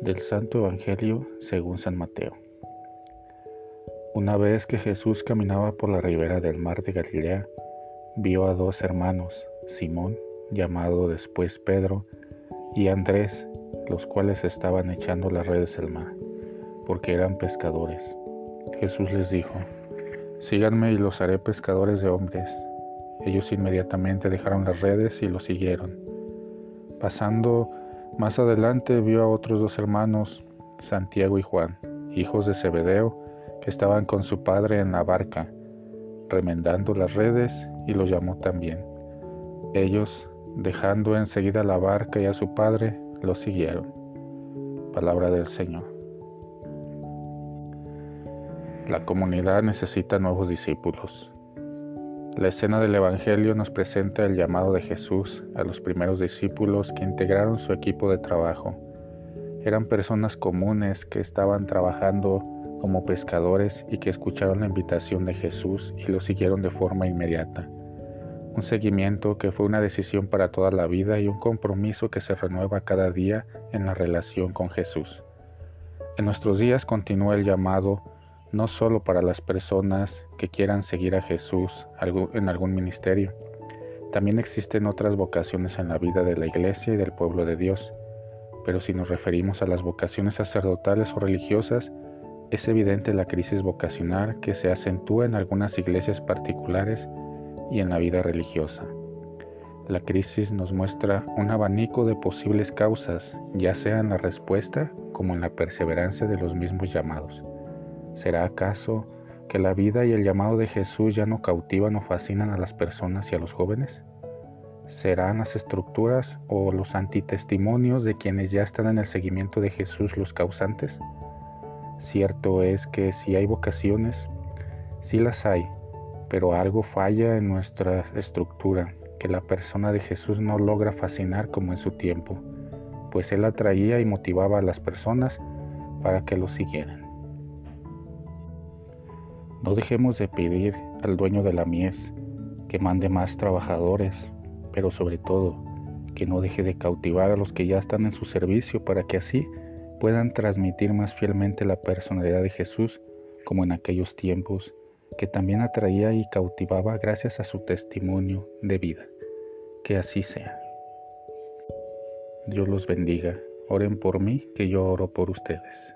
Del Santo Evangelio según San Mateo. Una vez que Jesús caminaba por la ribera del mar de Galilea, vio a dos hermanos, Simón, llamado después Pedro, y Andrés, los cuales estaban echando las redes al mar, porque eran pescadores. Jesús les dijo, Síganme y los haré pescadores de hombres. Ellos inmediatamente dejaron las redes y lo siguieron. Pasando más adelante vio a otros dos hermanos, Santiago y Juan, hijos de Zebedeo, que estaban con su padre en la barca, remendando las redes, y los llamó también. Ellos, dejando enseguida la barca y a su padre, lo siguieron. Palabra del Señor. La comunidad necesita nuevos discípulos. La escena del Evangelio nos presenta el llamado de Jesús a los primeros discípulos que integraron su equipo de trabajo. Eran personas comunes que estaban trabajando como pescadores y que escucharon la invitación de Jesús y lo siguieron de forma inmediata. Un seguimiento que fue una decisión para toda la vida y un compromiso que se renueva cada día en la relación con Jesús. En nuestros días continúa el llamado no solo para las personas que quieran seguir a Jesús en algún ministerio. También existen otras vocaciones en la vida de la iglesia y del pueblo de Dios. Pero si nos referimos a las vocaciones sacerdotales o religiosas, es evidente la crisis vocacional que se acentúa en algunas iglesias particulares y en la vida religiosa. La crisis nos muestra un abanico de posibles causas, ya sea en la respuesta como en la perseverancia de los mismos llamados. ¿Será acaso que la vida y el llamado de Jesús ya no cautivan o fascinan a las personas y a los jóvenes? ¿Serán las estructuras o los antitestimonios de quienes ya están en el seguimiento de Jesús los causantes? Cierto es que si hay vocaciones, sí las hay, pero algo falla en nuestra estructura, que la persona de Jesús no logra fascinar como en su tiempo, pues Él atraía y motivaba a las personas para que lo siguieran. No dejemos de pedir al dueño de la mies que mande más trabajadores, pero sobre todo que no deje de cautivar a los que ya están en su servicio para que así puedan transmitir más fielmente la personalidad de Jesús como en aquellos tiempos que también atraía y cautivaba gracias a su testimonio de vida. Que así sea. Dios los bendiga. Oren por mí, que yo oro por ustedes.